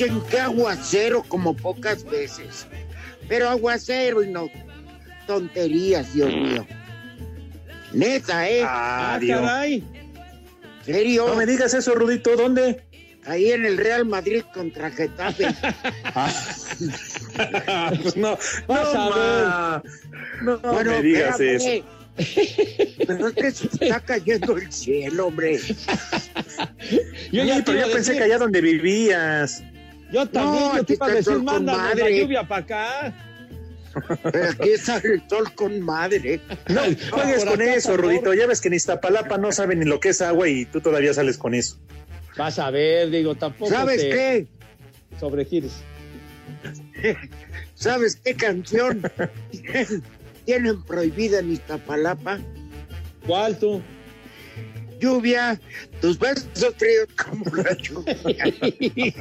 No manchen, qué aguacero como pocas veces. Pero aguacero y no tonterías, Dios mío. Neta, ¿eh? Ah, Dios. caray. ¿Serio? No me digas eso, Rudito. ¿Dónde? Ahí en el Real Madrid contra Getafe. Pues no, no, ma. no, bueno, me digas espérame. eso. Pero es que se está cayendo el cielo, hombre. Yo ya pero yo pensé decir- que allá donde vivías. Yo también, No, yo te iba a está el decir, mándame la lluvia para acá. Aquí está el sol con madre. No, juegues con acá, eso. Rudito. Ya ves que en Iztapalapa no saben ni lo que es agua y tú todavía sales con eso. Vas a ver, digo, tampoco ¿Sabes te qué? sobregires. ¿Sabes qué canción tienen prohibida en Iztapalapa? ¿Cuál tú? Lluvia, tus besos fríos como la lluvia.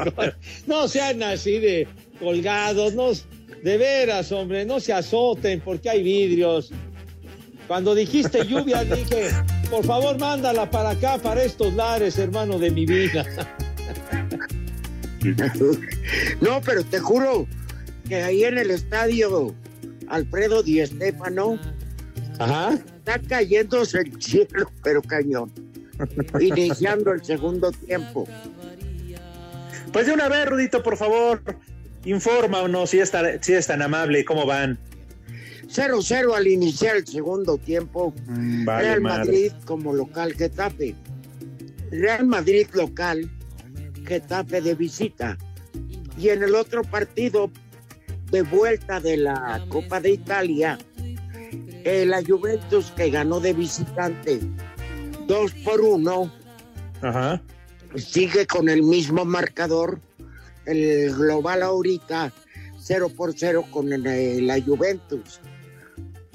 no sean así de colgados, no, de veras, hombre, no se azoten porque hay vidrios. Cuando dijiste lluvia, dije, por favor, mándala para acá, para estos lares, hermano de mi vida. No, pero te juro que ahí en el estadio Alfredo Di Stéfano Ajá. está cayéndose el cielo, pero cañón. Iniciando el segundo tiempo. Pues de una vez, Rudito, por favor, infórmanos si es tan, si es tan amable, cómo van. 0-0 al iniciar el segundo tiempo. Mm, Vale, Real madre. Madrid como local Getafe. Real Madrid local, Getafe de visita. Y en el otro partido de vuelta de la Copa de Italia, eh, la Juventus que ganó de visitante 2 por 1, Ajá. sigue con el mismo marcador. El global ahorita 0 por 0 con la Juventus.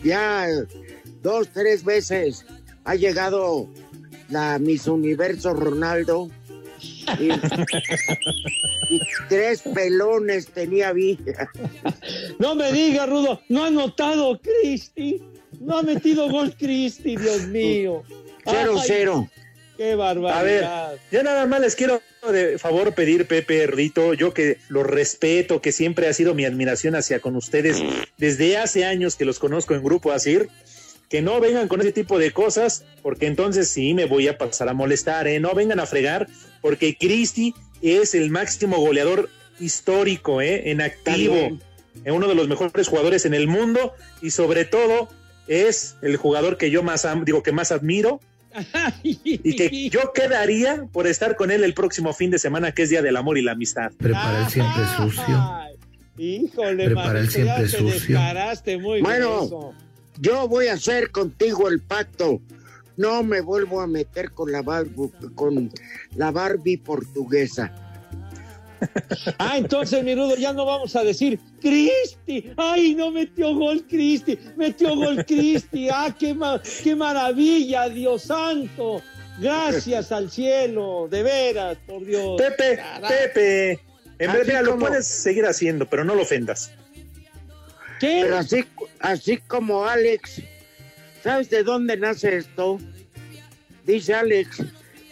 Ya dos, tres veces ha llegado la Miss Universo Ronaldo. Y, y tres pelones tenía Villa. No me digas, Rudo, no ha anotado Cristi. No ha metido gol Cristi, Dios mío. Cero, Ay, cero. Qué A ver, barbaridad. yo nada más les quiero de favor pedir, Pepe, Rudito, yo que los respeto, que siempre ha sido mi admiración hacia con ustedes desde hace años que los conozco en Grupo Asir, que no vengan con ese tipo de cosas, porque entonces sí me voy a pasar a molestar, ¿eh? No vengan a fregar, porque Cristi es el máximo goleador histórico, ¿eh? En activo, es uno de los mejores jugadores en el mundo y sobre todo es el jugador que yo más digo que más admiro y que yo quedaría por estar con él el próximo fin de semana que es Día del Amor y la Amistad. Prepara el siempre sucio. Híjole, Prepara el siempre te sucio. descaraste muy Bueno. Yo voy a hacer contigo el pacto. No me vuelvo a meter con la Barbie, con la Barbie portuguesa. Ah, entonces, mi Rudo, ya no vamos a decir Cristi. Ay, no metió gol Cristi. Metió gol Cristi. Ah, qué, ma- qué maravilla, Dios santo. Gracias al cielo, de veras, por Dios. Pepe, Caray. Pepe, en vez, mira, lo puedes seguir haciendo, pero no lo ofendas. ¿Qué? Pero así, así como Alex, ¿sabes de dónde nace esto? Dice Alex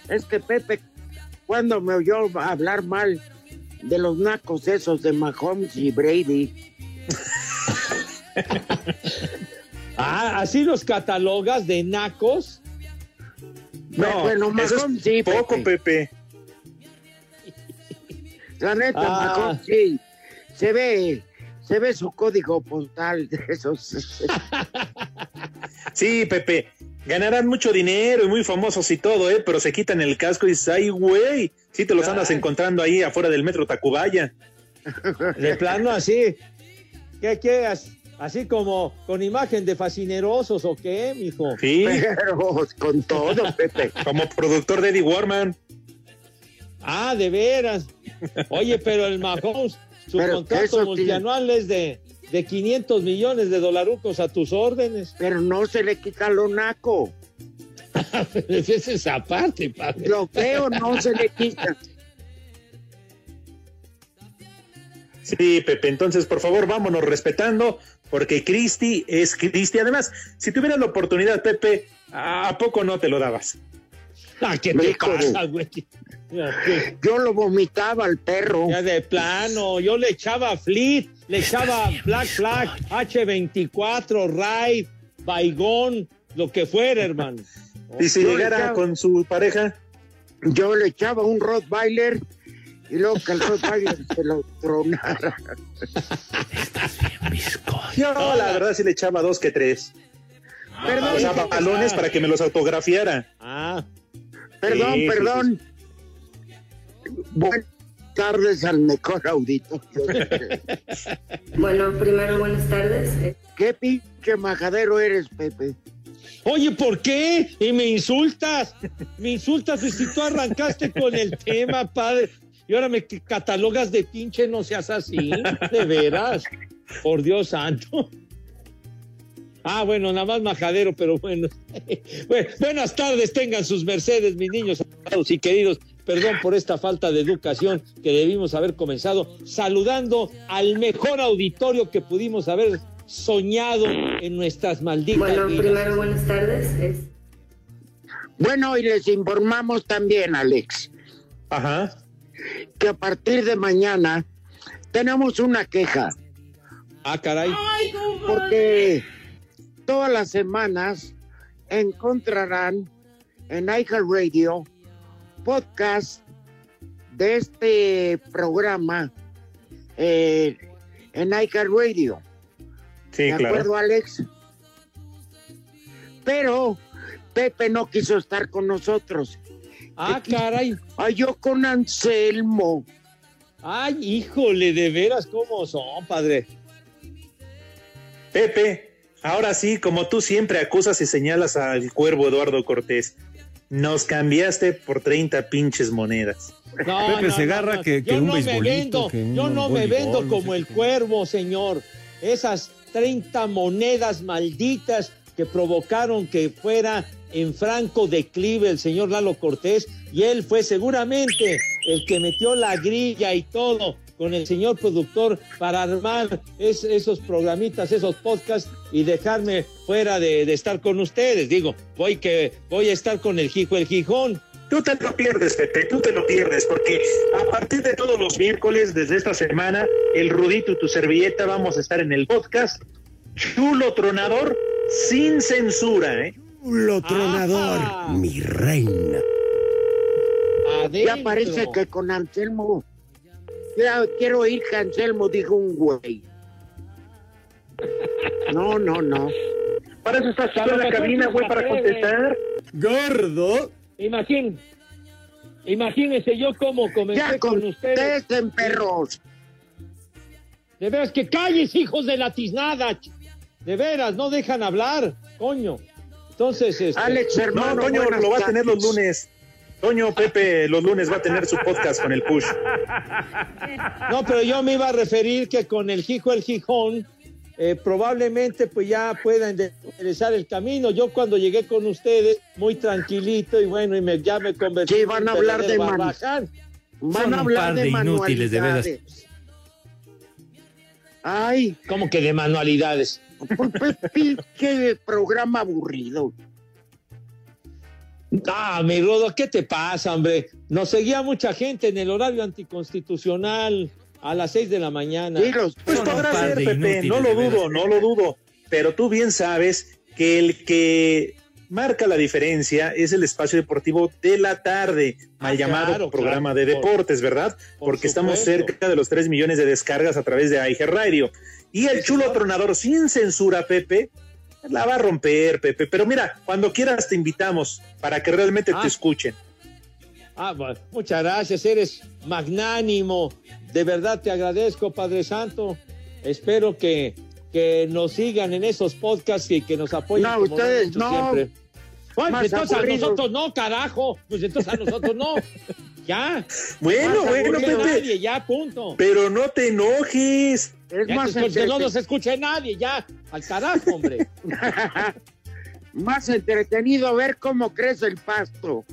Es que Pepe, cuando me oyó hablar mal de los nacos esos de Mahomes y Brady, Ah, así los catalogas de nacos. No, bueno, es Mahomes sí, poco, Pepe. Pepe. la neta, Ah. Mahomes sí, se ve, se ve su código postal de esos. Sí, Pepe. Ganarán mucho dinero y muy famosos y todo, ¿eh? Pero se quitan el casco y dices, ay, güey. Sí, te los andas encontrando ahí afuera del metro Tacubaya. De plano así. ¿Qué quieras? Así como con imagen de fascinerosos o qué, mijo. Sí, Pero con todo, Pepe. como productor de Eddie Warman. Ah, de veras. Oye, pero el Mahomes, su Pero contrato multianual es de, de 500 millones de dolarucos a tus órdenes. Pero no se le quita lo naco. Esa es esa parte, padre. Lo feo no se le quita. Sí, Pepe. Entonces, por favor, vámonos respetando, porque Cristi es Cristi. Además, si tuvieras la oportunidad, Pepe, ¿a poco no te lo dabas? Ah, ¿Qué te pasa, güey? Ya, Yo lo vomitaba al perro. ya de plano, yo le echaba Fleet, le echaba Black Flag, H24, Raid, Baigón, lo que fuera, hermano. Y si Yo llegara con su pareja, Yo le echaba un Rottweiler y luego que el Rottweiler se lo tronara. yo la verdad sí le echaba dos que tres. Perdón, O sea, balones para que me los autografiara. Ah, perdón, Sí, sí, perdón. Buenas tardes al mejor auditorio. Bueno, primero buenas tardes. ¿Qué pinche majadero eres, Pepe? Oye, ¿por qué? Y me insultas. Me insultas y si tú arrancaste con el tema, padre. Y ahora me catalogas de pinche, no seas así. De veras. Por Dios santo. Ah, bueno, nada más majadero, pero bueno. Bueno, Buenas tardes, tengan sus mercedes, mis niños amados y queridos. Perdón por esta falta de educación que debimos haber comenzado saludando al mejor auditorio que pudimos haber soñado en nuestras malditas Bueno, vidas. primero buenas tardes. Es- Bueno, y les informamos también, Alex, Ajá. que a partir de mañana tenemos una queja, Ah, caray. porque todas las semanas encontrarán en iHeartRadio podcast de este programa eh, en iHeartRadio. Sí, ¿De claro. acuerdo, Alex? Pero Pepe no quiso estar con nosotros. Ah, caray. Ay, yo con Anselmo. Ay, híjole, de veras, ¿cómo son, padre? Pepe, ahora sí, como tú siempre acusas y señalas al cuervo Eduardo Cortés, nos cambiaste por 30 pinches monedas. No, Pepe Segarra, que- que yo un no me vendo, que un yo no me vendo no como sé el qué. cuervo, señor. Esas 30 monedas malditas que provocaron que fuera en franco declive el señor Lalo Cortés y él fue seguramente el que metió la grilla y todo con el señor productor para armar es- esos programitas, esos podcasts y dejarme fuera de, de estar con ustedes. Digo, voy que voy a estar con el Jijo el Gijón. Tú te lo pierdes, Pepe, tú te lo pierdes, porque a partir de todos los miércoles, desde esta semana, el Rudito y tu servilleta vamos a estar en el podcast Chulo Tronador sin censura, ¿eh? Lo tronador, mi reina. Ya parece que con Anselmo. Ya quiero ir que Anselmo dijo un güey. No, no, no. Para eso estás en la cabina, güey, para atreve. contestar. Gordo. Imagín, imagínense yo cómo comencé Ya con ustedes. contesten, perros. De veras que calles, hijos de la tiznada. De veras, no dejan hablar, coño. Entonces, este, Alex No, hermano. Toño buenas lo va a tener los lunes. Toño, Pepe, los lunes va a tener su podcast con el push. no, pero yo me iba a referir que con el Jijo el Gijón, eh, probablemente pues ya puedan de- enderezar el camino. Yo cuando llegué con ustedes, muy tranquilito y bueno, y me, ya me convertí Sí, van a hablar de man-. Van Son a un hablar par de, de inútiles, de veras. manualidades. Ay, ¿Cómo que de manualidades? pues, pues, pinche programa aburrido. Ah, mi Rudo, ¿qué te pasa, hombre? Nos seguía mucha gente en el horario anticonstitucional a las seis de la mañana. Sí, los- Pues podrá ser, Pepe, no lo dudo, no lo dudo. Pero tú bien sabes que el que marca la diferencia es el espacio deportivo de la tarde, mal Ah, llamado claro, programa claro. de Por- deportes, ¿verdad? por Porque estamos cerca de los 3 millones de descargas a través de AIG Radio. Y el chulo tronador sin censura, Pepe, la va a romper, Pepe. Pero mira, cuando quieras te invitamos para que realmente Ah. te escuchen. Ah, bueno, muchas gracias, eres magnánimo. De verdad te agradezco, Padre Santo. Espero que, que nos sigan en esos podcasts y que nos apoyen. No, como ustedes no. siempre. Bueno, Más entonces a nosotros no, carajo. Pues entonces a nosotros no. Ya. Bueno, bueno, Pepe. nadie, ya, punto. Pero no te enojes. Es Ya más, que, no nos escuche nadie, ya. Al carajo, hombre. más entretenido ver cómo crece el pasto.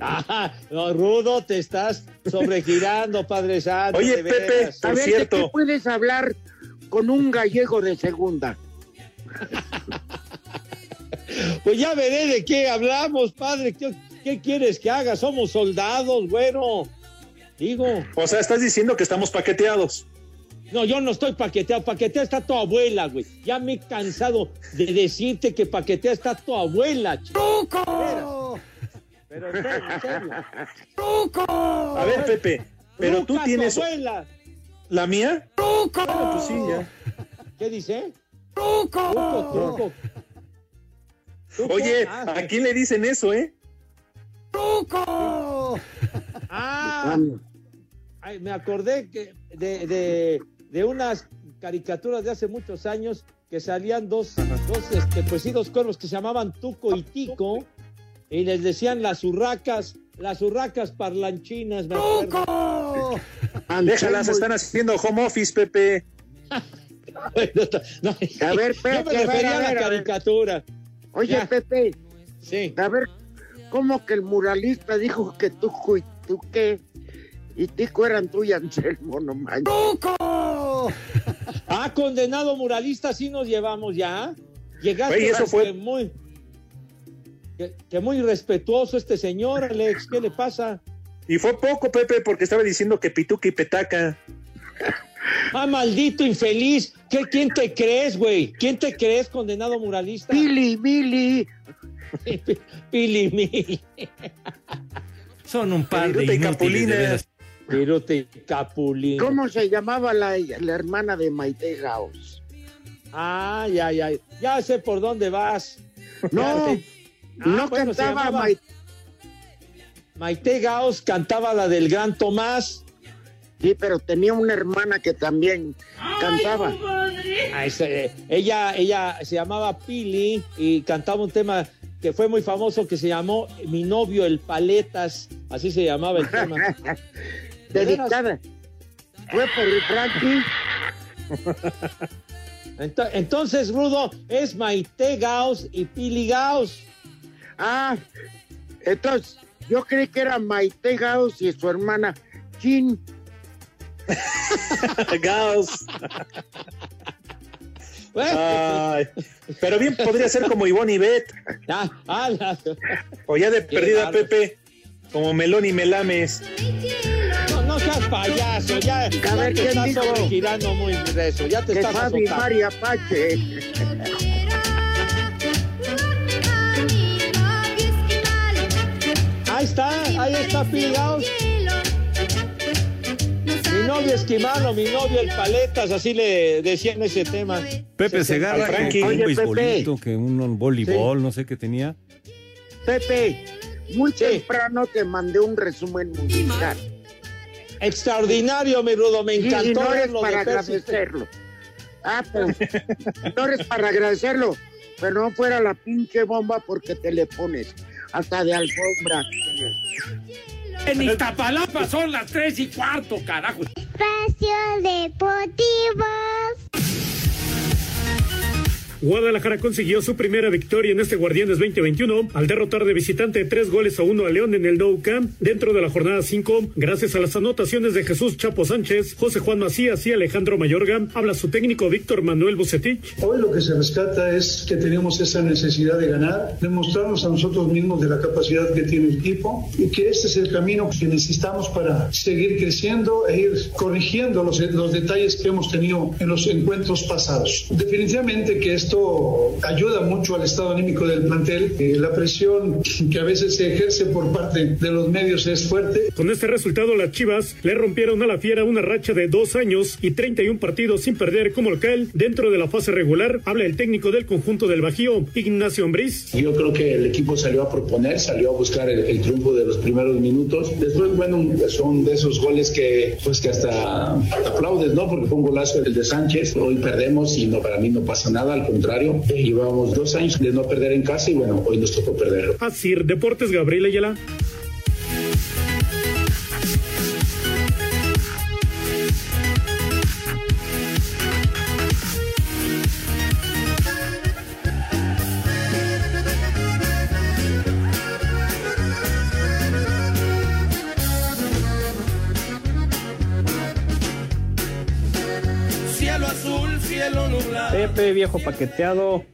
Ah, no, Rudo, te estás sobregirando, Padre Santo. Oye, de Pepe, veras. A Por ver, cierto. ¿de qué puedes hablar con un gallego de segunda? Pues ya veré de qué hablamos, padre. ¿Qué, qué quieres que haga? Somos soldados, bueno. Digo, O sea, estás diciendo que estamos paqueteados. no, yo no estoy paqueteado. Paqueteada está tu abuela, güey. Ya me he cansado de decirte que paqueteada está tu abuela, chico. Pero en serio, en serio. A ver, Pepe, pero tú tienes abuela. la mía. Bueno, pues sí, ya. ¿Qué dice? Truco. Truco, truco. Oye, Ah, ¿a quién le dicen eso, eh? Ah, ay, me acordé que de, de, de unas caricaturas de hace muchos años que salían dos, dos, este, pues sí, dos cuervos que se llamaban Tuco y Tico y les decían las urracas, las urracas parlanchinas, me. Déjalas, están haciendo home office, Pepe. Bueno, no, A ver, yo Pepe, me a ver, refería a a la a caricatura. Oye, Ya. Pepe, Sí. a ver, ¿cómo que el muralista dijo que tú y tú qué? Y Tico eran tú y Anselmo, no manches. Ah, condenado muralista, sí nos llevamos ya. Llegaste Oye, eso fue- muy que, que muy respetuoso este señor, Alex. ¿Qué le pasa? Y fue poco, Pepe, porque estaba diciendo que pituca y petaca. Ah, maldito infeliz. ¿Qué, ¿Quién te crees, güey? ¿Quién te crees, condenado muralista? Billy, Billy. Pili Mil. Son un par de Viruta y inútiles, Capulina. de veras. Viruta y Capulín. ¿Cómo se llamaba la, la hermana de Maite Gauss? Ah, ya, ya. Ya sé por dónde vas. No, Ya te- Ah, no bueno, cantaba llamaba Maite. Maite Gauss cantaba la del Gran Tomás. Sí, pero tenía una hermana que también cantaba. Ah, ella, ella se llamaba Pili y cantaba un tema que fue muy famoso que se llamó Mi novio el Paletas, así se llamaba el tema. Dedicada. Fue por el Frankie. Ento- Entonces, Rudo, es Maite Gauss y Pili Gauss. Ah, entonces yo creí que era Maite Gauss y su hermana Chin. Gauss. Ay, pero bien podría ser como Ivonne y Bet. ah, O ya de perdida. Pepe. Como Melón y Melames. no, no seas payaso, ya, ya ver, te ¿quién estás sobregirando muy grueso, ya te Que estás Fabi. María Pache. Ahí está, ahí está Gauss. Mi novio esquimal o mi novio el paletas, así le decían ese tema. Pepe Segarra, que, un Oye, beisbolito, que un voleibol, no sé qué tenía. Pepe, muy temprano te mandé un resumen musical. Extraordinario, mi Rudo, me y encantó no eres para agradecerlo. Ah, pero no eres para agradecerlo, pero no fuera la pinche bomba porque te le pones hasta de alfombra. En Iztapalapa son las tres y cuarto, carajo. Espacio Deportivo. Guadalajara consiguió su primera victoria en este Guardianes 2021 al derrotar de visitante tres goles a uno a León en el Nou Camp dentro de la jornada 5, gracias a las anotaciones de Jesús Chapo Sánchez, José Juan Macías y Alejandro Mayorga, habla su técnico Víctor Manuel Bucetich. Hoy lo que se rescata es que tenemos esa necesidad de ganar, demostrarnos a nosotros mismos de la capacidad que tiene el equipo y que este es el camino que necesitamos para seguir creciendo e ir corrigiendo los, los detalles que hemos tenido en los encuentros pasados. Definitivamente que esto ayuda mucho al estado anímico del plantel. Eh, la presión que a veces se ejerce por parte de los medios es fuerte. Con este resultado, las Chivas le rompieron a la Fiera una racha de dos años y 31 partidos sin perder como local dentro de la fase regular. Habla el técnico del conjunto del Bajío, Ignacio Ambriz. Yo creo que el equipo salió a proponer, salió a buscar el, el triunfo de los primeros minutos. Después, bueno, son de esos goles que, pues, que hasta aplaudes, ¿no? Porque fue un golazo el de Sánchez. Hoy perdemos y no, para mí no pasa nada, al contrario. Eh, llevábamos dos años de no perder en casa y bueno, hoy nos tocó perderlo. Así, Deportes Gabriel Ayala. Viejo paqueteado.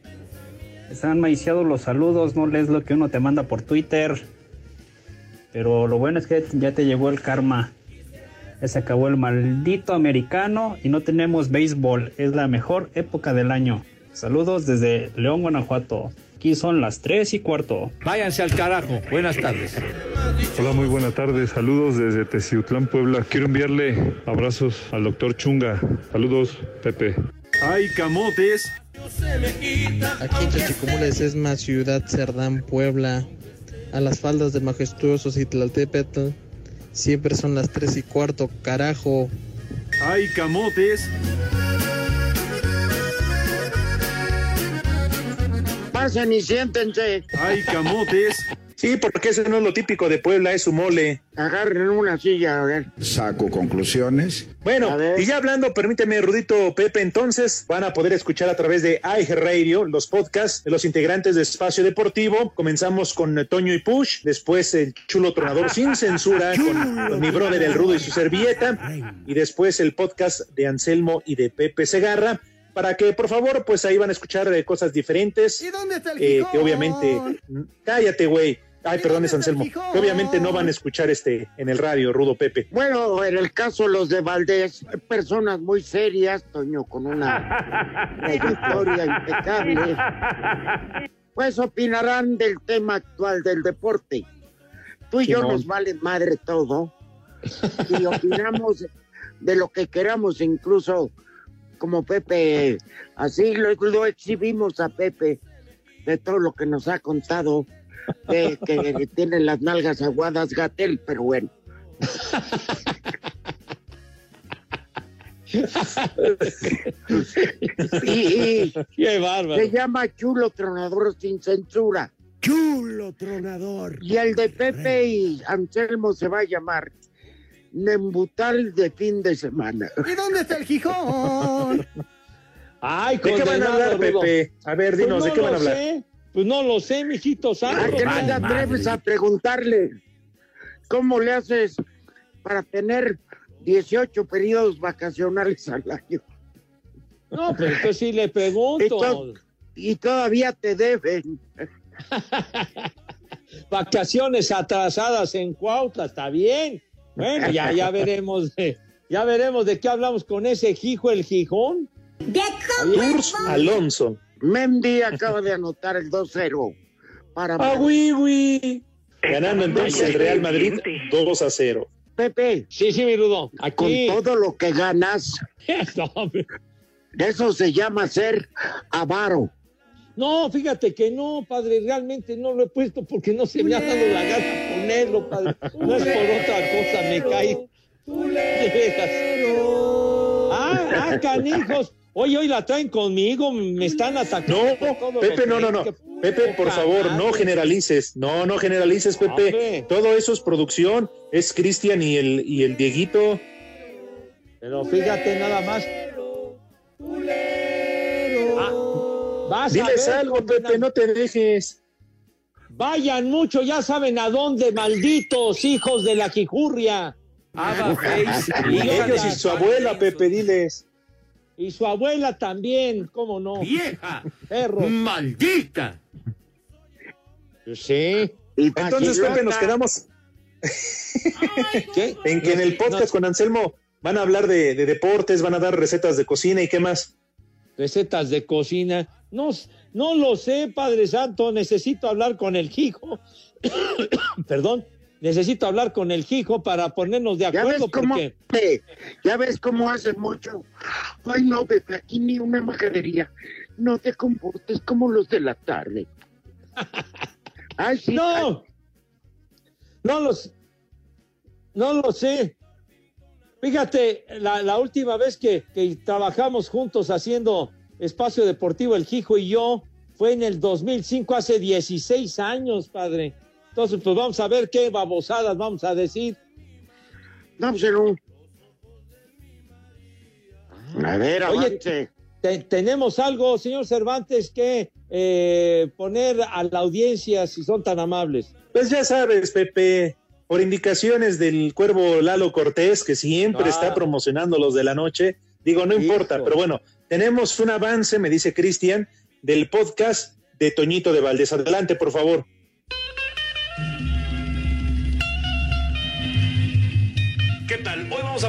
Están maiciados los saludos, no lees lo que uno te manda por Twitter. Pero lo bueno es que ya te llegó el karma. Ya se acabó el maldito americano y no tenemos béisbol. Es la mejor época del año. Saludos desde León, Guanajuato. Aquí son las 3 y cuarto. Váyanse al carajo. Buenas tardes. Hola, muy buenas tardes. Saludos desde Teciutlán, Puebla. Quiero enviarle abrazos al doctor Chunga. Saludos, Pepe. ¡Ay, camotes! Aquí en Chachicomules es más ciudad Cerdán, Puebla. A las faldas del majestuoso Citlaltépetl siempre son las 3 y cuarto, carajo. ¡Ay, camotes! Pasen y siéntense. ¡Ay, camotes! Sí, porque eso no es lo típico de Puebla, es su mole. Agarren una silla, a ver. Saco conclusiones. Bueno, y ya hablando, permíteme, Rudito Pepe, entonces van a poder escuchar a través de Radio los podcasts de los integrantes de Espacio Deportivo. Comenzamos con Toño y Push, después el chulo tronador sin censura con, con mi brother el Rudo y su servilleta, y después el podcast de Anselmo y de Pepe Segarra para que por favor pues ahí van a escuchar eh, cosas diferentes ¿Y dónde está el eh, que obviamente cállate güey ay perdón es Anselmo que obviamente no van a escuchar este en el radio Rudo Pepe. Bueno, en el caso de los de Valdés, personas muy serias, Toño, con una trayectoria impecable, pues opinarán del tema actual del deporte. Tú y yo nos vale madre todo. Y opinamos de lo que queramos, incluso como Pepe, así lo, lo exhibimos a Pepe de todo lo que nos ha contado, de que tiene las nalgas aguadas Gatel, pero bueno. y, y Qué bárbaro. se llama Chulo Tronador sin censura. Chulo tronador. Y el de Pepe y Anselmo se va a llamar Nembutal de fin de semana. ¿Y dónde está el Gijón? Ay, ¿De qué van a hablar, Rudo. Pepe? A ver, Pues dinos, no ¿de qué van a hablar? sé. Pues no lo sé, mijito ¿A santo. qué no te atreves a preguntarle cómo le haces para tener 18 periodos vacacionales al año? No, pero entonces sí le Y, pregunto. to- y todavía te deben. Vacaciones atrasadas en Cuautla, está bien. Bueno, ya, ya veremos de, ya veremos de qué hablamos con ese hijo el Gijón. Tours Alonso Mendy acaba de anotar el 2-0 para ah oui, oui. ganando entonces el Real Madrid 2 a 0 Pepe. Sí, sí, mi Rudo. Con Aquí. todo lo que ganas, eso se llama ser avaro. No, fíjate que no, padre, realmente no lo he puesto porque no se me ha dado la gana ponerlo, padre. No es por otra cosa, me caí. De veras. Ah, ah, canijos. Oye, hoy la traen conmigo, me están atacando. no Pepe no no no Pepe por favor no generalices no no generalices Pepe Hombre. todo eso es producción es Cristian y el y el Dieguito Pero fíjate nada más. Ah, Vas a Diles ver, algo, Pepe, no te dejes. Vayan mucho, ya saben a dónde, malditos hijos de la quijurria. Face. Y ellos y su abuela, Pepe, diles. Y su abuela también, ¿cómo no? ¡Vieja! Perro. ¡Maldita! Sí. Y Entonces, Pepe, nos quedamos ¿Qué? en que en el podcast con Anselmo van a hablar de, de deportes, van a dar recetas de cocina y qué más. Recetas de cocina. No, no lo sé, Padre Santo. Necesito hablar con el hijo. Perdón. Necesito hablar con el hijo para ponernos de ¿Ya ves acuerdo cómo, porque ya ves cómo hace mucho? Ay, no, Pepe, aquí ni una majadería. No te comportes como los de la tarde. Ay, sí. no, no los, no lo sé. Fíjate, la, la última vez que, que trabajamos juntos haciendo espacio deportivo, el Hijo y yo, fue en el 2005, hace 16 años, padre. Entonces, pues vamos a ver qué babosadas vamos a decir. No, pues. A ver, Oye, te- tenemos algo, señor Cervantes, que eh, poner a la audiencia, si son tan amables. Pues ya sabes, Pepe, por indicaciones del cuervo Lalo Cortés, que siempre Ah. está promocionando los de la noche, digo, no importa, pero bueno, tenemos un avance, me dice Cristian, del podcast de Toñito de Valdés. Adelante, por favor.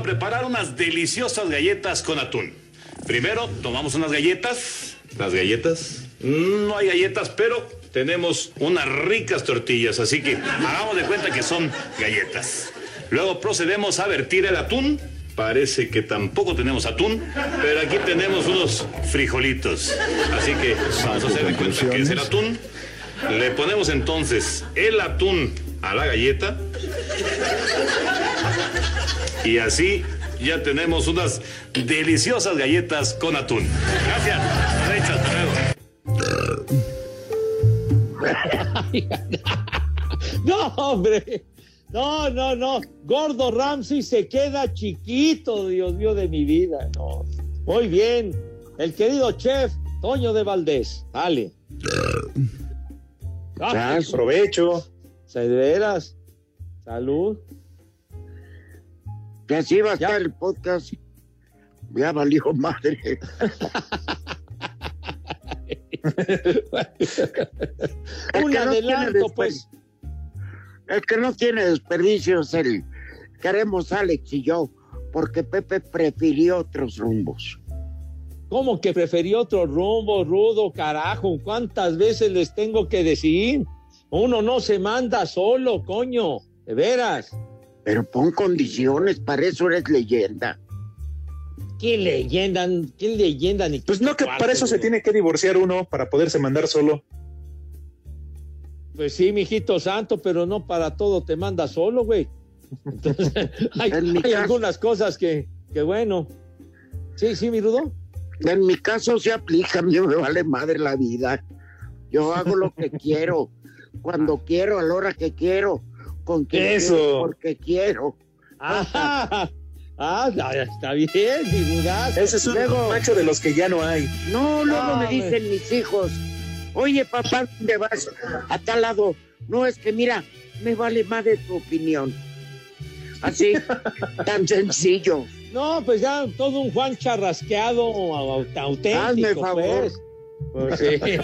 Preparar unas deliciosas galletas con atún. Primero tomamos unas galletas. Las galletas. No hay galletas, pero tenemos unas ricas tortillas, así que hagamos de cuenta que son galletas. Luego procedemos a vertir el atún. Parece que tampoco tenemos atún, pero aquí tenemos unos frijolitos. Así que vamos a hacer de cuenta que es el atún. Le ponemos entonces el atún a la galleta. Y así ya tenemos unas deliciosas galletas con atún. Gracias. Derecho, hasta luego. No, hombre. No, no, no. Gordo Ramsey se queda chiquito, Dios mío de mi vida. No. Muy bien. El querido chef Toño de Valdés. Dale. Ah, provecho. Se veras. Salud. Que así va a estar el podcast. Ya valió madre. El Un no adelanto, pues. El que no tiene desperdicio es el queremos Alex y yo, porque Pepe prefirió otros rumbos. ¿Cómo que preferió otro rumbo, rudo, carajo? ¿Cuántas veces les tengo que decir? Uno no se manda solo, coño. De veras. Pero pon condiciones, para eso eres leyenda. ¿Qué leyenda? ¿Qué leyenda? Ni Pues no, que cuarto, para eso se tiene que divorciar uno, para poderse mandar solo. Pues sí, mijito santo, pero no para todo te manda solo, güey. Entonces, hay, En algunas cosas que, que bueno. Sí, sí, mi rudo. En mi caso se aplica, a mí me vale madre la vida. Yo hago lo que quiero, cuando quiero, a la hora que quiero, con quien Eso. quiero, porque quiero. Ah, ah, está bien, rudazo. Ese es un Luego- macho de los que ya no hay. No, luego Ah, me dicen mis hijos, oye papá, ¿dónde vas? A tal lado. No, es que mira, me vale madre tu opinión. Así, tan sencillo. No, pues ya todo un Juan charrasqueado au- auténtico, Hazme favor. pues. Pues sí.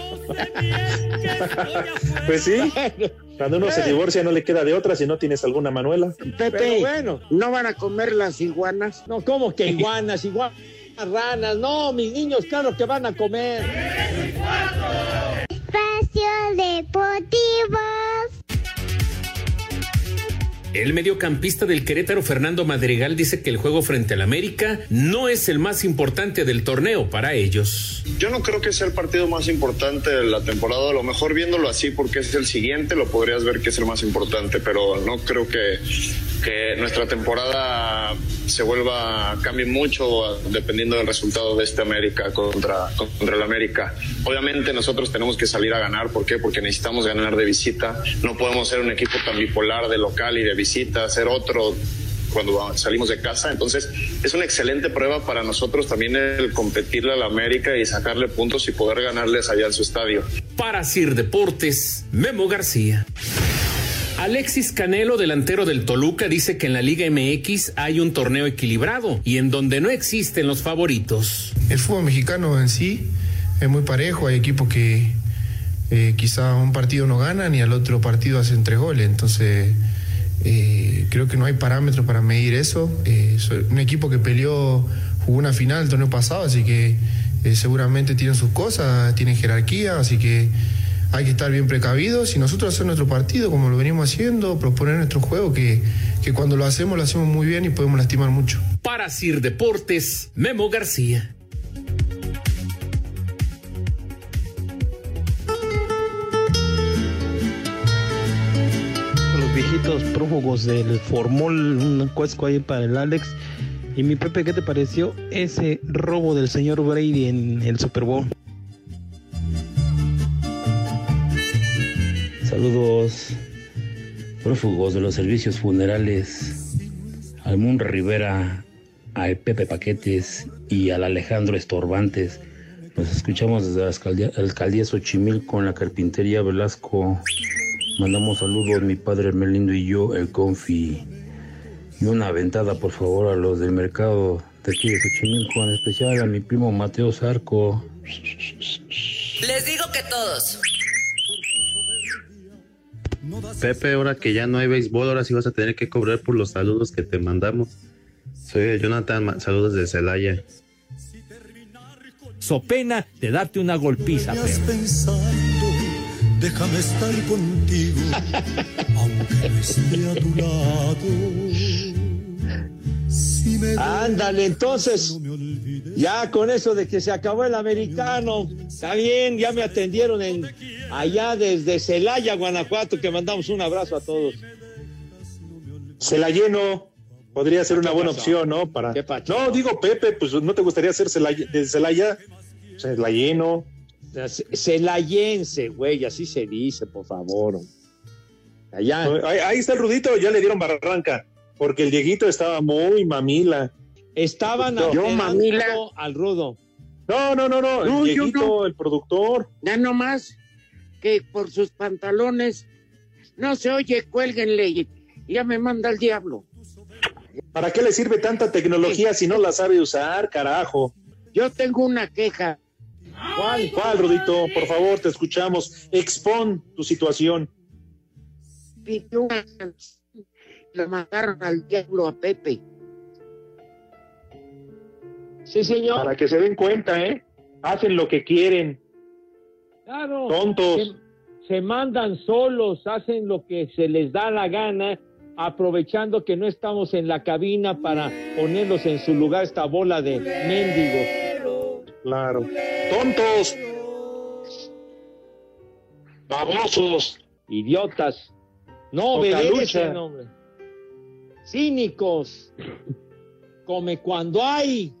Pues sí, Bueno, cuando uno se divorcia no le queda de otra si no tienes alguna Manuela. Pepe, pero bueno. ¿no van a comer las iguanas? No, ¿cómo que iguanas, iguanas, ranas? No, mis niños, claro que van a comer. Espacio Deportivo. El mediocampista del Querétaro, Fernando Madrigal, dice que el juego frente al América no es el más importante del torneo para ellos. Yo no creo que sea el partido más importante de la temporada. A lo mejor viéndolo así porque es el siguiente lo podrías ver que es el más importante, pero no creo que, que nuestra temporada se vuelva, cambie mucho dependiendo del resultado de este América contra, contra el América. Obviamente nosotros tenemos que salir a ganar. ¿Por qué? Porque necesitamos ganar de visita. No podemos ser un equipo tan bipolar de local y de visita, ser otro cuando salimos de casa. Entonces, es una excelente prueba para nosotros también el competirle a la América y sacarle puntos y poder ganarles allá en su estadio. Para Sir Deportes, Memo García. Alexis Canelo, delantero del Toluca, dice que en la Liga MX hay un torneo equilibrado y en donde no existen los favoritos. El fútbol mexicano en sí es muy parejo, hay equipos que eh, quizá un partido no ganan y al otro partido hacen tres goles, entonces eh, creo que no hay parámetros para medir eso. Eh, un equipo que peleó, jugó una final el torneo pasado, así que eh, seguramente tienen sus cosas, tienen jerarquía, así que hay que estar bien precavidos y nosotros hacer nuestro partido como lo venimos haciendo, proponer nuestro juego, que, que cuando lo hacemos lo hacemos muy bien y podemos lastimar mucho. Para Sir Deportes, Memo García. los viejitos prófugos del formol, un cuesco ahí para el Alex. Y mi Pepe, ¿qué te pareció ese robo del señor Brady en el Super Bowl? Saludos, prófugos de los servicios funerales, al Mun Rivera, al Pepe Paquetes y al Alejandro Estorbantes. Nos escuchamos desde la alcaldía, alcaldía Xochimilco en la carpintería Velasco. Mandamos saludos mi padre Melindo y yo, el Confi. Y una aventada, por favor, a los del mercado de aquí de Xochimilco, en especial a mi primo Mateo Zarco. Les digo que todos. Pepe, ahora que ya no hay béisbol, ahora sí vas a tener que cobrar por los saludos que te mandamos. Soy Jonathan, saludos de Celaya. So pena de darte una golpiza, Vayas perro. pensando, déjame estar contigo, aunque no esté a tu lado. Si me Ándale, entonces, ya con eso de que se acabó el americano, está bien, ya me atendieron en allá desde Celaya, Guanajuato, que mandamos un abrazo a todos. Se la lleno. Podría ser una ¿Qué buena pasó? opción, ¿no? Para... No, digo Pepe, pues no te gustaría hacer Celaya- de Celaya. Se la lleno. Celayense, güey, así se dice, por favor. Allá. Ahí, ahí está el Rudito, ya le dieron barranca. Porque el Dieguito estaba muy mamila. Estaban No, yo mamila. al rudo. No, no, no, no. No, el yo Dieguito, no. el productor. Ya nomás que por sus pantalones no se oye, cuélguenle ya me manda el diablo. ¿Para qué le sirve tanta tecnología si no la sabe usar, carajo? Yo tengo una queja. ¿Cuál? ¿Cuál, Rudito? Por favor, te escuchamos. Expon tu situación. Pidió una canción, le mandaron al diablo a Pepe. Sí, señor. Para que se den cuenta, ¿eh? Hacen lo que quieren. Claro. Tontos. Se, se mandan solos, hacen lo que se les da la gana, aprovechando que no estamos en la cabina para ponerlos en su lugar esta bola de mendigos. Claro. Tontos. Babosos. Idiotas. No obedecen, hombre. Cínicos. Come cuando hay.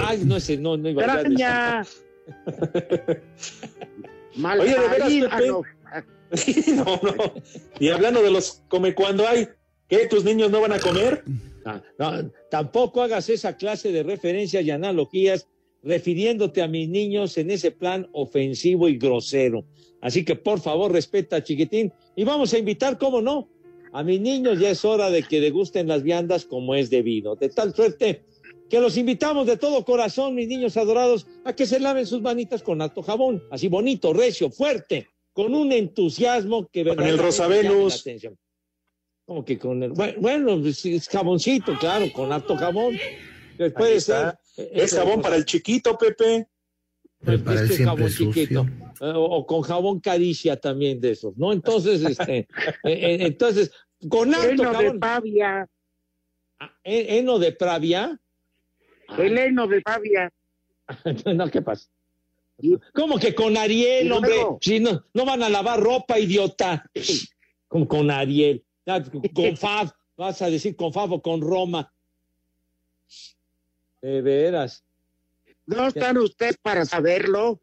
Ay, no sé, no, no iba a decir. Graña. Oye, de veras, no, no. Y hablando de los come cuando hay, ¿qué? ¿Tus niños no van a comer? Ah, no, tampoco hagas esa clase de referencias y analogías refiriéndote a mis niños en ese plan ofensivo y grosero. Así que por favor respeta chiquitín y vamos a invitar, cómo no, a mis niños ya es hora de que degusten las viandas como es debido. De tal suerte que los invitamos de todo corazón, mis niños adorados, a que se laven sus manitas con alto jabón, así bonito, recio, fuerte, con un entusiasmo que Con el verdaderamente Rosa llame la Venus. atención. Como que con el. Bueno, pues, es jaboncito, claro, con harto jabón. Pues Puede ser. eh, Es jabón para el chiquito, Pepe. Para es el que siempre jabón sucio. chiquito. Eh, o, o con jabón caricia también de esos, ¿no? Entonces, este, eh, eh, entonces, con harto Heno de jabón. Pavia. ¿Eh, ¿Heno de Pravia? El heno de Pavia. no, ¿qué pasa? ¿Cómo que con Ariel, hombre? Si no, no van a lavar ropa, idiota. Como con Ariel. Ah, Con Fab, vas a decir con Fab o con Roma. De veras. No están ustedes para saberlo,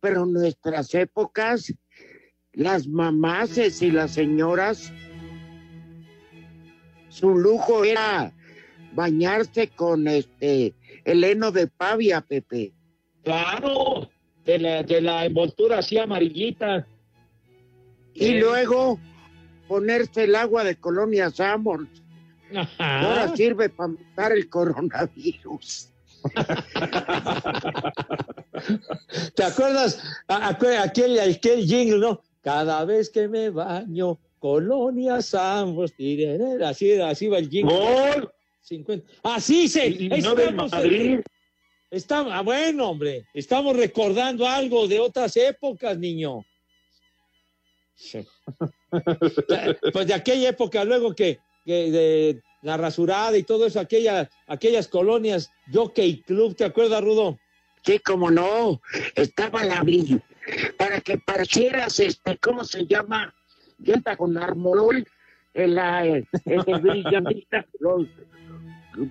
pero en nuestras épocas, las mamases y las señoras su lujo era bañarse con este el heno de pavia, Pepe. Claro, de la, de la envoltura así amarillita. Y Eh. luego ponerse el agua de Colonia Samos. Ajá. Ahora sirve para matar el coronavirus. ¿Te acuerdas? A- aquel, aquel jingle, ¿no? Cada vez que me baño, colonias ambos, tireré, así, así va el jingle. ¡Gol! 50. Así se. Y- y no estamos- Madrid. Estamos, ah, bueno, hombre, estamos recordando algo de otras épocas, niño. Sí. pues de aquella época, luego que, que de la rasurada y todo eso, aquella, aquellas colonias, Jockey Club, ¿te acuerdas, Rudo? Sí, como no, estaba la brilla. Para que parecieras, este, ¿cómo se llama? Yenta con armorol, en la, en el brillantina, los-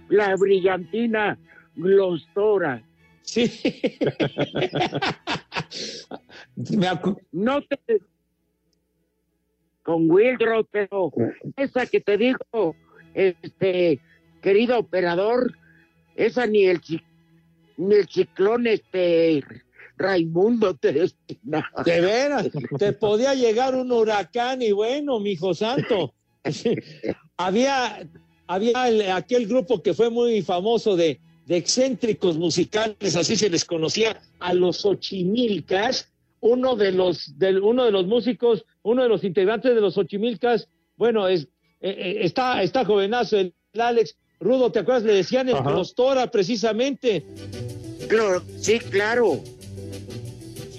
la brillantina glostora. Sí. Me No te... Con Wildrop, pero esa que te digo, este, querido operador, esa ni el, ni el ciclón, este, Raimundo te destinaba. De veras, te podía llegar un huracán y bueno, mi hijo santo. había había el- aquel grupo que fue muy famoso de, de excéntricos musicales, así se les conocía, a los Ochimilcas. Uno de los, uno de los músicos, uno de los integrantes de los Ochimilcas, bueno, es, eh, eh, está, está jovenazo, el, el Alex Rudo, ¿te acuerdas? Le decían el Ajá. Clostora, precisamente. Claro, sí, claro.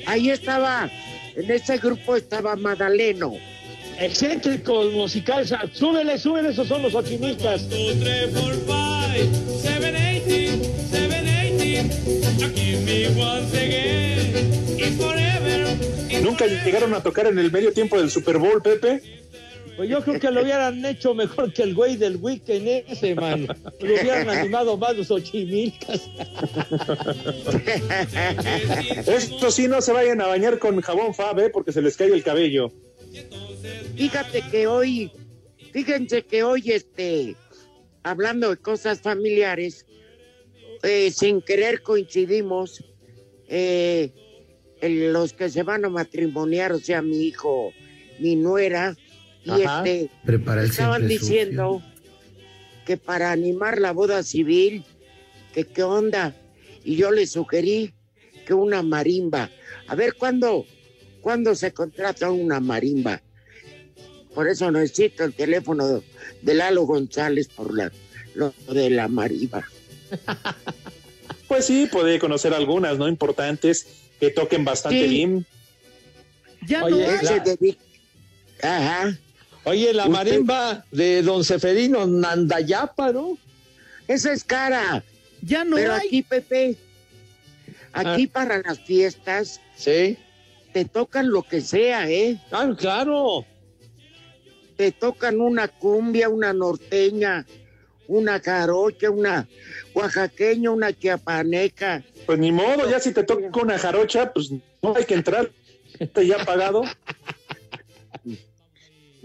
Ahí estaba, en ese grupo estaba Madaleno. Excéntricos musicales, súbele, súbele, esos son los Ochimilcas. Nunca llegaron a tocar en el medio tiempo del Super Bowl, Pepe. Pues yo creo que lo hubieran hecho mejor que el güey del weekend ese, man. Lo hubieran animado más los ochimilcas. Esto sí, no se vayan a bañar con jabón Fab, ¿eh? porque se les cae el cabello. Fíjate que hoy, fíjense que hoy, este, hablando de cosas familiares, eh, sin querer coincidimos, eh, en los que se van a matrimoniar, o sea, mi hijo, mi nuera, y Ajá. este, Prepara el estaban diciendo que para animar la boda civil, que qué onda, y yo le sugerí que una marimba. A ver, ¿cuándo, ¿cuándo se contrata una marimba? Por eso necesito el teléfono de, de Lalo González por la, lo de la marimba. Pues sí, puede conocer algunas, ¿no? Importantes, que toquen bastante Sí. bien. Ya Oye, no hay. la- Ajá. Oye, la Usted- marimba de don Seferino Nandayapa, ¿no? Esa es cara. Ya no Pero hay. aquí, Pepe, aquí para las fiestas Sí. te tocan lo que sea, ¿eh? Ah, claro. Te tocan una cumbia, una norteña, una jarocha, una oaxaqueña, una chiapaneca. Pues ni modo, ya si te toca una jarocha, pues no hay que entrar. Está ya pagado.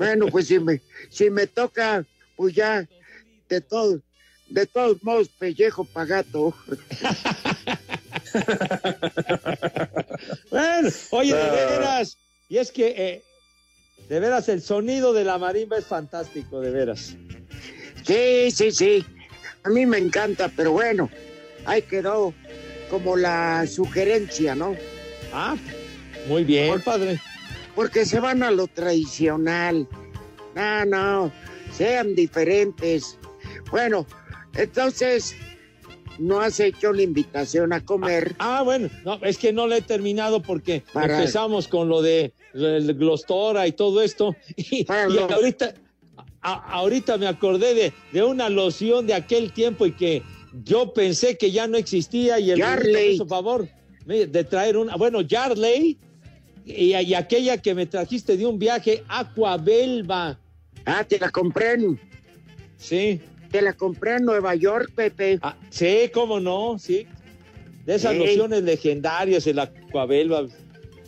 Bueno, pues si me, si me toca, pues ya, de todos, de todos modos, pellejo pagato. Bueno, oye, de Ah. veras. Y es que, eh, de veras, el sonido de la marimba es fantástico, de veras. Sí, sí, sí. A mí me encanta, pero bueno, ahí quedó como la sugerencia, ¿no? Ah, muy bien, padre. Porque se van a lo tradicional. No, no, sean diferentes. Bueno, entonces, no has hecho la invitación a comer. Ah, bueno, no, es que no le he terminado porque Para- empezamos con lo de el Glostora y todo esto. Y, ahorita, a- ahorita me acordé de, de una loción de aquel tiempo y que yo pensé que ya no existía y el hizo favor de traer una, bueno, Yarley y, y aquella que me trajiste de un viaje, Aquabelva. Ah, te la compré en, Sí. te la compré en Nueva York, Pepe. Ah, sí, cómo no, sí. De esas Sí. lociones legendarias, el Aquabelva.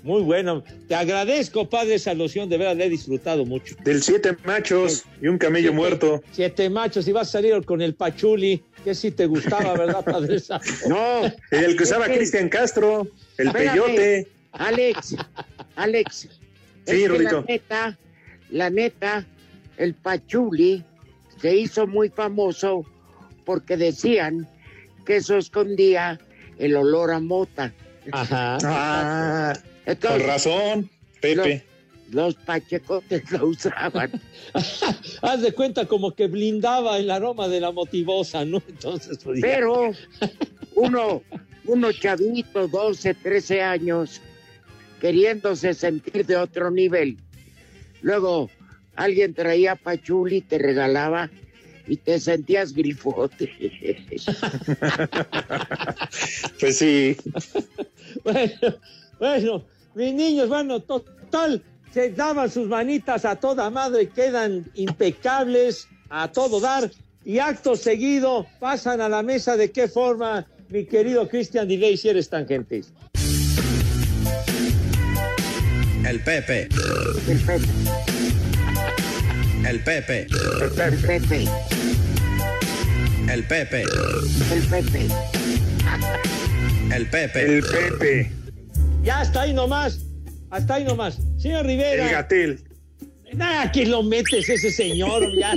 Muy bueno. Te agradezco, padre, esa loción. De verdad, la he disfrutado mucho. Del siete machos y un camello Siete- muerto. Siete machos y vas a salir con el pachuli, que sí te gustaba, ¿verdad, padre? No. El que usaba Cristian Castro, el Espérame, peyote. Alex, Alex. Sí, es que Rudito. La neta, la neta, el pachuli se hizo muy famoso porque decían que eso escondía el olor a mota. Ajá. Ah, Entonces, con razón, Pepe. Los, los pachecotes lo usaban. Haz de cuenta como que blindaba el aroma de la motivosa, ¿no? Entonces, pues. Pero uno, uno chavito, 12, 13 años, queriéndose sentir de otro nivel. Luego alguien traía pachuli, te regalaba y te sentías grifote. Pues sí. Bueno, bueno, mis niños, bueno, total, se daban sus manitas a toda madre, quedan impecables a todo dar y acto seguido pasan a la mesa de qué forma, mi querido Cristian Diley, si eres tan gentil. El Pepe. El Pepe, El Pepe. el Pepe, El Pepe. el Pepe. El Pepe. El Pepe. Ya hasta ahí nomás, hasta ahí nomás. Señor Rivera. El Gatel. Nada, que lo metes ese señor, ya.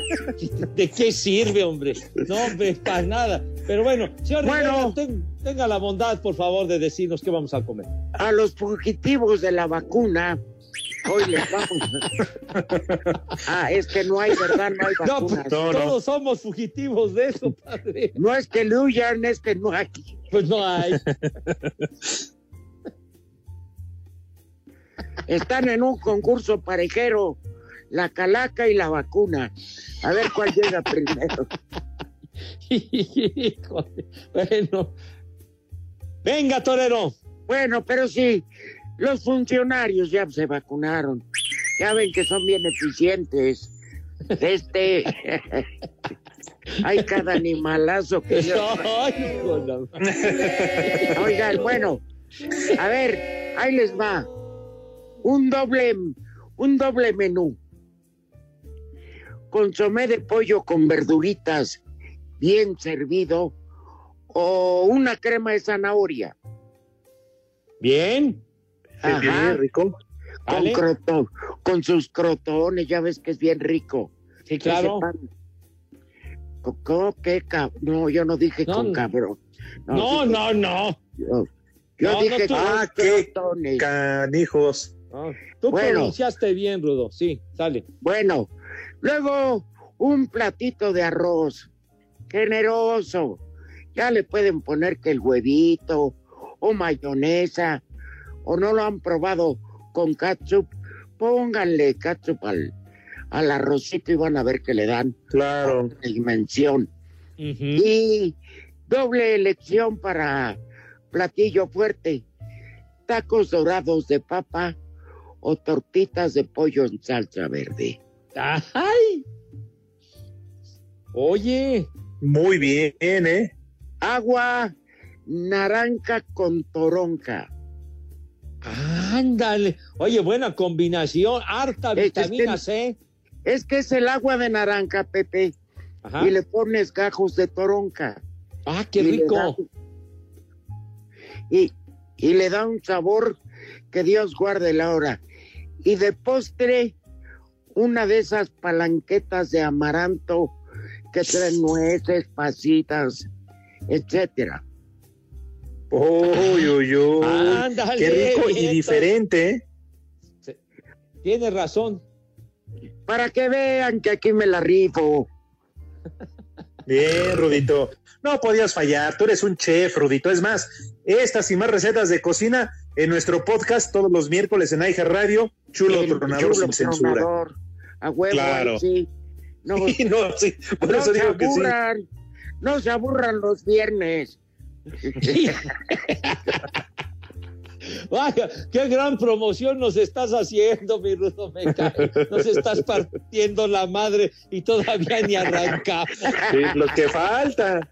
¿De qué sirve, hombre? No, hombre, para nada. Pero bueno, señor Rivera, Bueno. ten- tenga la bondad, por favor, de decirnos qué vamos a comer. A los fugitivos de la vacuna, hoy les vamos. Ah, es que no hay, ¿verdad? No hay No, vacunas. pues, todos somos fugitivos de eso, padre. No es que le huyan, es que no hay. Pues no hay. Están en un concurso parejero, la calaca y la vacuna. A ver cuál llega primero. Híjole. Bueno. Venga, torero. Bueno, pero sí, los funcionarios ya se vacunaron. Ya ven que son bien eficientes. Este. Hay cada animalazo que yo. Bueno, a ver, ahí les va. Un doble, un doble menú. Consomé de pollo con verduritas bien servido o una crema de zanahoria. Bien. Ajá. Bien, rico. Con, croto- con sus crotones, ya ves que es bien rico. Sí, Que claro. ¿Qué cab- No, yo no dije No, con cabrón. No, dije- no, no. Yo, yo No, dije con Ah, qué crotones. Canijos. Tú Bueno. pronunciaste bien, Rudo. Sí, sale. Bueno, luego un platito de arroz, generoso. Ya le pueden poner que el huevito o mayonesa, o no lo han probado con ketchup, pónganle ketchup al, al arrocito y van a ver que le dan Claro. otra dimensión. Y doble elección para platillo fuerte, tacos dorados de papa o tortitas de pollo en salsa verde. ¡Ay! Oye, Muy bien, ¿eh? Agua naranja con toronja. ándale. Oye, buena combinación. Harta Es vitamina es C. Es que es el agua de naranja, Pepe, Ajá. y le pones gajos de toronja. Ah, qué Y rico. da- y, y le da un sabor que Dios guarde la hora. Y de postre, una de esas palanquetas de amaranto que traen nueces, pasitas, etcétera. Uy, uy, uy. Ándale, Qué rico y diferente, ¿eh? Tienes razón. Para que vean que aquí me la rifo. Bien, Rudito. No podías fallar, tú eres un chef, Rudito. Es más, estas y más recetas de cocina en nuestro podcast todos los miércoles en Aija Radio, Chulo El Tronador chulo sin censura a huevo, claro. sí. No, sí. Por no eso se digo aburran, que sí. no se aburran los viernes. Vaya, qué gran promoción nos estás haciendo, mi Rudo Meca. Nos estás partiendo la madre y todavía ni arrancamos. Sí, lo que falta.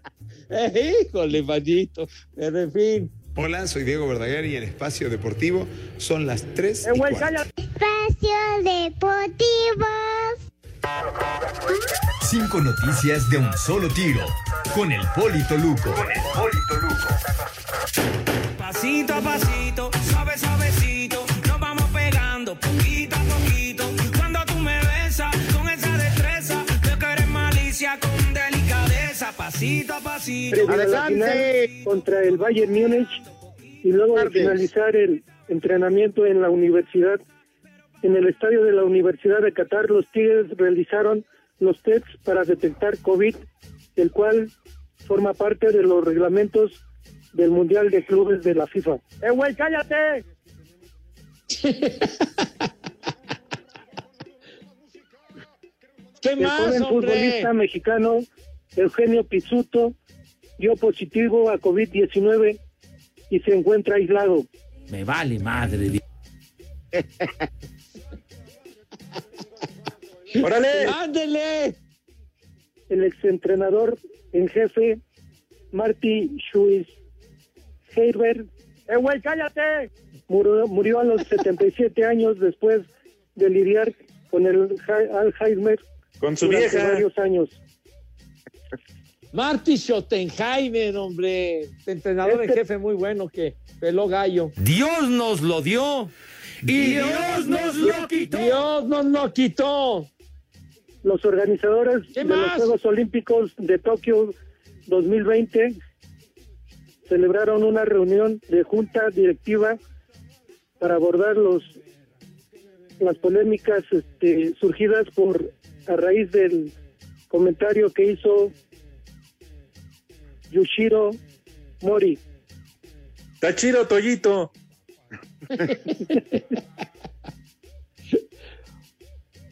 Eh, híjole, manito. Pero en fin. Hola, soy Diego Verdaguer y en Espacio Deportivo son las 3 eh, y noticias deportivas. Cinco noticias de un solo tiro. Con el Polito Luco. Pasito a pasito, suave, suavecito. Nos vamos pegando poquito a poquito. Cuando tú me besas con esa destreza, yo que eres malicia con delicadeza. Pasito a pasito. Adelante. Contra el Bayern Múnich. Y luego de finalizar el entrenamiento en la universidad en el estadio de la Universidad de Qatar, los Tigres realizaron los tests para detectar COVID, el cual forma parte de los reglamentos del Mundial de Clubes de la FIFA. ¡Eh, güey, cállate! ¿Qué el más, joven hombre? futbolista mexicano Eugenio Pizzuto dio positivo a COVID-19 y se encuentra aislado. Me vale madre. ¡Órale! ¡Ándele! El exentrenador en jefe, Marty Schuis Heiber. ¡Eh, güey, cállate! Murió, murió a los 77 años después de lidiar con el Alzheimer. Con su durante vieja. varios años. Marty Schottenheimer, hombre. Entrenador en Este- jefe muy bueno que peló gallo. Dios nos lo dio. Y Dios nos lo quitó. Dios nos lo quitó. Los organizadores ¿Qué de los? Juegos Olímpicos de Tokio 2020 celebraron una reunión de junta directiva para abordar los las polémicas este, surgidas por a raíz del comentario que hizo Yushiro Mori. Tachiro Toyito.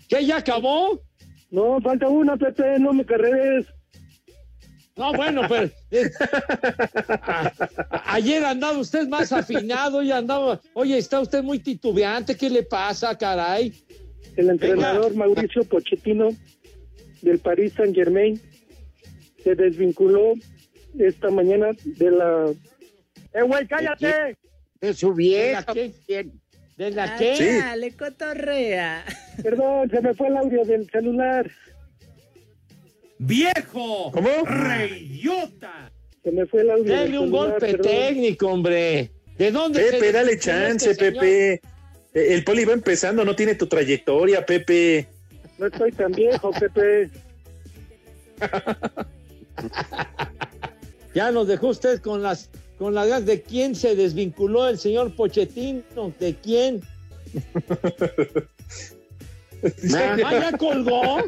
¿Qué ya acabó? No, falta una, Pepe, no me carreres. No, bueno, eh, a- a- ayer andaba usted más afinado y andaba, oye, está usted muy titubeante, ¿qué le pasa, caray? El entrenador Mauricio Pochettino del Paris Saint Germain se desvinculó esta mañana de la... ¡Eh, güey, cállate! De su ¿De la vieja. qué? ¿De la qué? Dale, cotorrea. Perdón, se me fue el audio del celular. ¡Viejo! ¿Cómo? ¡Reyota! Se me fue el audio del Dele un celular, golpe perdón. técnico, hombre. ¿De dónde se Pepe, dale chance, este? Pepe. Eh, El poli va empezando, no tiene tu trayectoria, Pepe. No estoy tan viejo, Pepe. Ya nos dejó usted con las con las ganas de quién se desvinculó el señor Pochettino, de quién. Ah, ya colgó.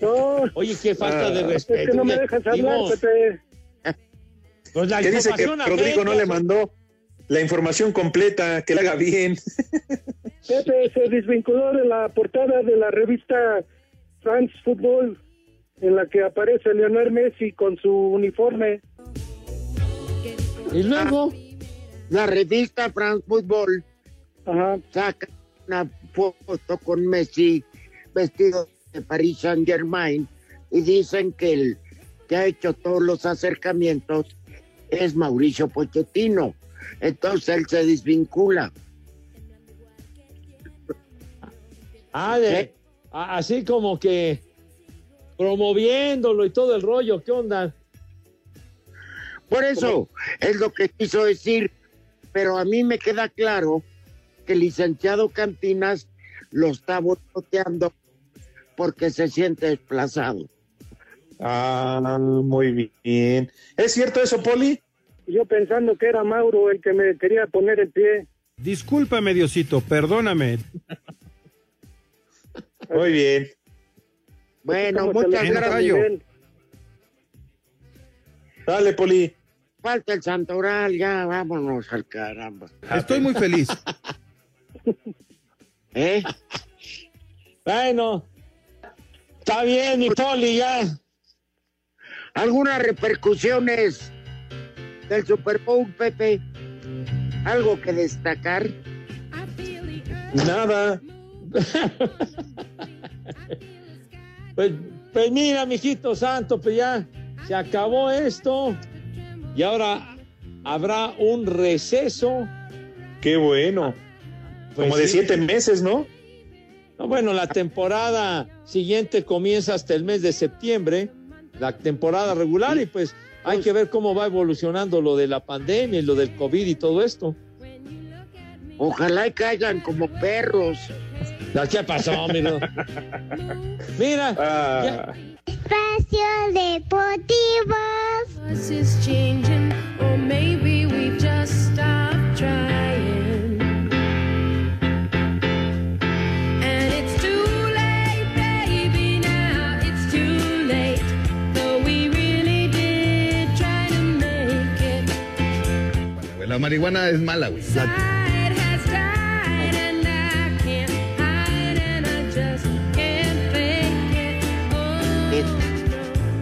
No, Oye, qué falta de Ah, respeto. es que no me dejas hablar, Pepe. pues la ¿Qué dice que Rodrigo no le mandó la información completa, que la haga bien? Pepe se desvinculó de la portada de la revista France Football, en la que aparece Leonel Messi con su uniforme. Y luego, La revista France Football Ajá. saca una foto con Messi vestido de Paris Saint Germain y dicen que el que ha hecho todos los acercamientos es Mauricio Pochettino. Entonces él se desvincula. ah, de- así como que promoviéndolo y todo el rollo, ¿qué onda? Por eso es lo que quiso decir. Pero a mí me queda claro que el licenciado Cantinas lo está boicoteando porque se siente desplazado. Ah, muy bien. ¿Es cierto eso, Poli? Yo pensando que era Mauro el que me quería poner el pie. Discúlpame, Diosito, perdóname. Muy bien. Bueno, muchas gracias. Dale, Poli. Falta el Santoral, ya vámonos al caramba. Estoy muy feliz. ¿Eh? Bueno, está bien, mi poli, ya. ¿Algunas repercusiones del Super Bowl, Pepe? ¿Algo que destacar? Nada. Pues, pues mira, mijito santo, pues ya se acabó esto. Y ahora habrá un receso. Qué bueno. Pues Como de sí. siete meses, ¿no? No, bueno, la temporada siguiente comienza hasta el mes de septiembre, la temporada regular, y pues hay que ver cómo va evolucionando lo de la pandemia y lo del COVID y todo esto. Ojalá y caigan como perros. ¿Qué pasó, amigo? Mira, Ah, Espacio Deportivo. Us is changing, or maybe we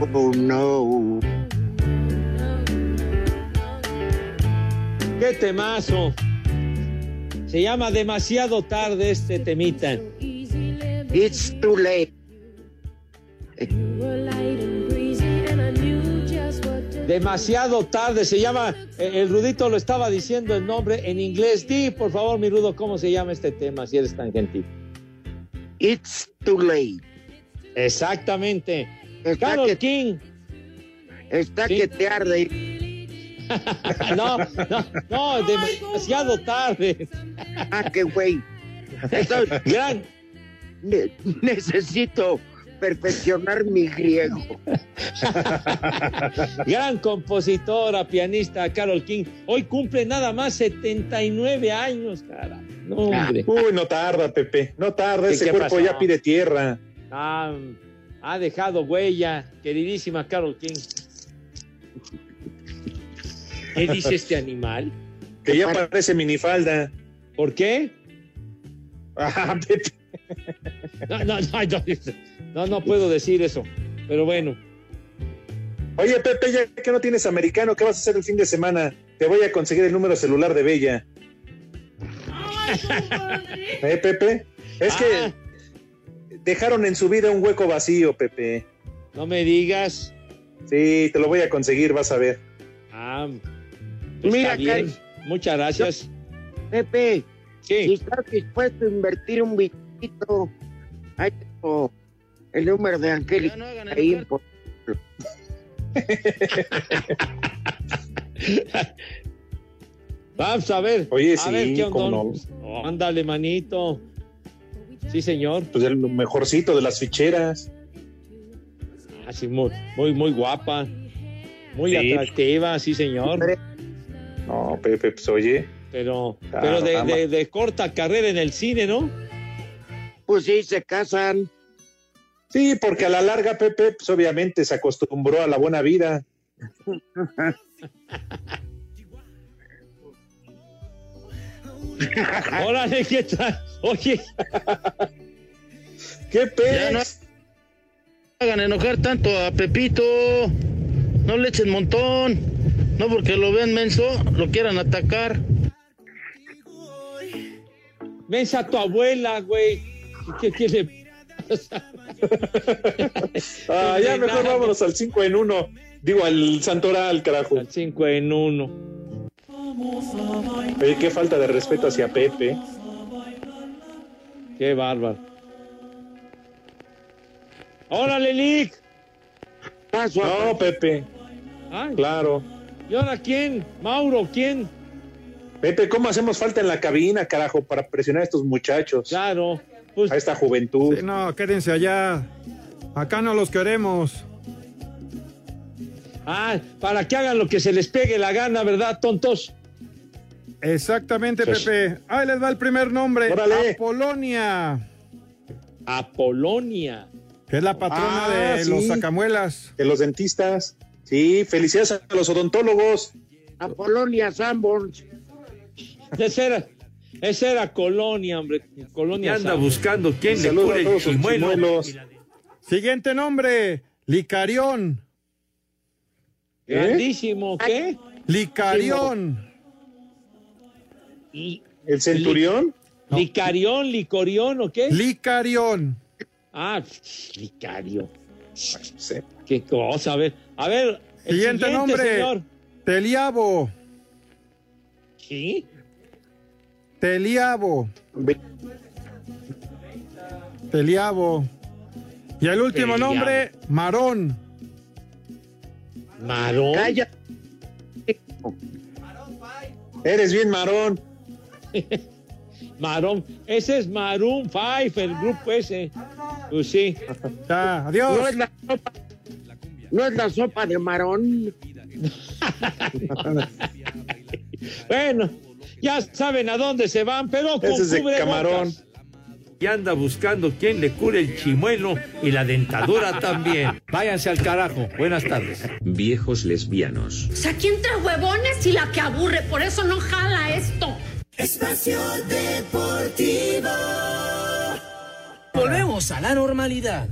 Oh, no. qué temazo. Se llama demasiado tarde este temita. It's too late. Demasiado tarde se llama. eh, El Rudito lo estaba diciendo el nombre en inglés. Di, por favor, mi Rudo, ¿cómo se llama este tema? Si eres tan gentil. It's too late. Exactamente. Está Carol que, King. está Sí. que te arde. No, no, no, demasiado tarde. Ah, qué güey. Gran, ne- necesito perfeccionar mi griego. gran compositora, pianista Carol King. Hoy cumple nada más 79 años, cara. No, hombre. Uy, no tarda, Pepe. No tarda. ¿Qué- Ese cuerpo pasó? ya pide tierra. Ah, ha dejado huella, queridísima Carol King. ¿Qué dice este animal? Que ya parece minifalda. ¿Por qué? Ah, Pepe. No, no, no, no, no, no puedo decir eso. Pero bueno, Oye, Pepe, ya que no tienes americano, ¿qué vas a hacer el fin de semana? Te voy a conseguir el número celular de Bella. ¿Eh, Pepe? Es Ah. que dejaron en su vida un hueco vacío, Pepe. no me digas. Sí, te lo voy a conseguir, vas a ver. Ah, pues Mira, está bien. Cari- Muchas gracias. Pepe, si Sí, estás dispuesto a invertir un bichito, ahí tengo el número de Angélica. ahí, por- vamos a ver. Oye, a sí, ver qué. Oh, ándale, manito. Sí, señor. Pues el mejorcito de las ficheras. Así muy, muy, muy guapa. Muy Sí. atractiva, sí, señor. No, Pepe, pues oye. Pero, Claro, pero de, ama. de- de corta carrera en el cine, ¿no? Pues sí, se casan. Sí, porque a la larga, Pepe, pues obviamente se acostumbró a la buena vida. Órale, ¿qué tal? Oye, ¿Qué Pepe? no hagan enojar tanto a Pepito. No le echen montón. No porque lo ven menso, lo quieran atacar. mensa tu abuela, güey. ¿Qué, qué le pasa? Ah, ya mejor vámonos al 5 en 1. Digo, al Santoral, carajo. Al 5 en 1. Oye, qué falta de respeto hacia Pepe. Qué bárbaro. Órale, Lick. Paso a No, Pepe, Ay, claro. ¿Y ahora quién? Mauro, ¿quién? Pepe, ¿cómo hacemos falta en la cabina, carajo, para presionar a estos muchachos? Claro. Pues A esta juventud. Sí, no, quédense allá. Acá no los queremos. Ah, para que hagan lo que se les pegue la gana, ¿verdad, tontos? Exactamente, Pepe. Ahí les va el primer nombre. Órale. Apolonia, Apolonia. que es la patrona Ah, de sí. los sacamuelas. De los dentistas. Sí, felicidades a los odontólogos. Apolonia Sanborns. Esa era, esa era Colonia, hombre. Colonia. anda Sanborns. buscando quién le cure a el chimuelo. Siguiente nombre, Licarión. Grandísimo, ¿qué? Licarión. ¿El centurión? Licarión, licorión, ¿o qué? Licarión. ah, licario. Qué cosa, a ver. A ver, el Siguiente nombre. señor. Teliabo. Sí. Teliabo. Teliabo. Y el último Teliabo. nombre, Marón. Marón. Calla. Eres bien marón. Marón. Ese es Maroon 5, el grupo ese. Pues sí. Ya, adiós. No es la sopa, no es la sopa de marón. Bueno, ya saben a dónde se van, pero con Ese es cubrebocas. camarón. Y anda buscando quien le cure el chimuelo y la dentadura también. Váyanse al carajo. Buenas tardes. Viejos lesbianos. O sea, aquí entre huevones y la que aburre, por eso no jala esto. Espacio Deportivo. Volvemos a la normalidad.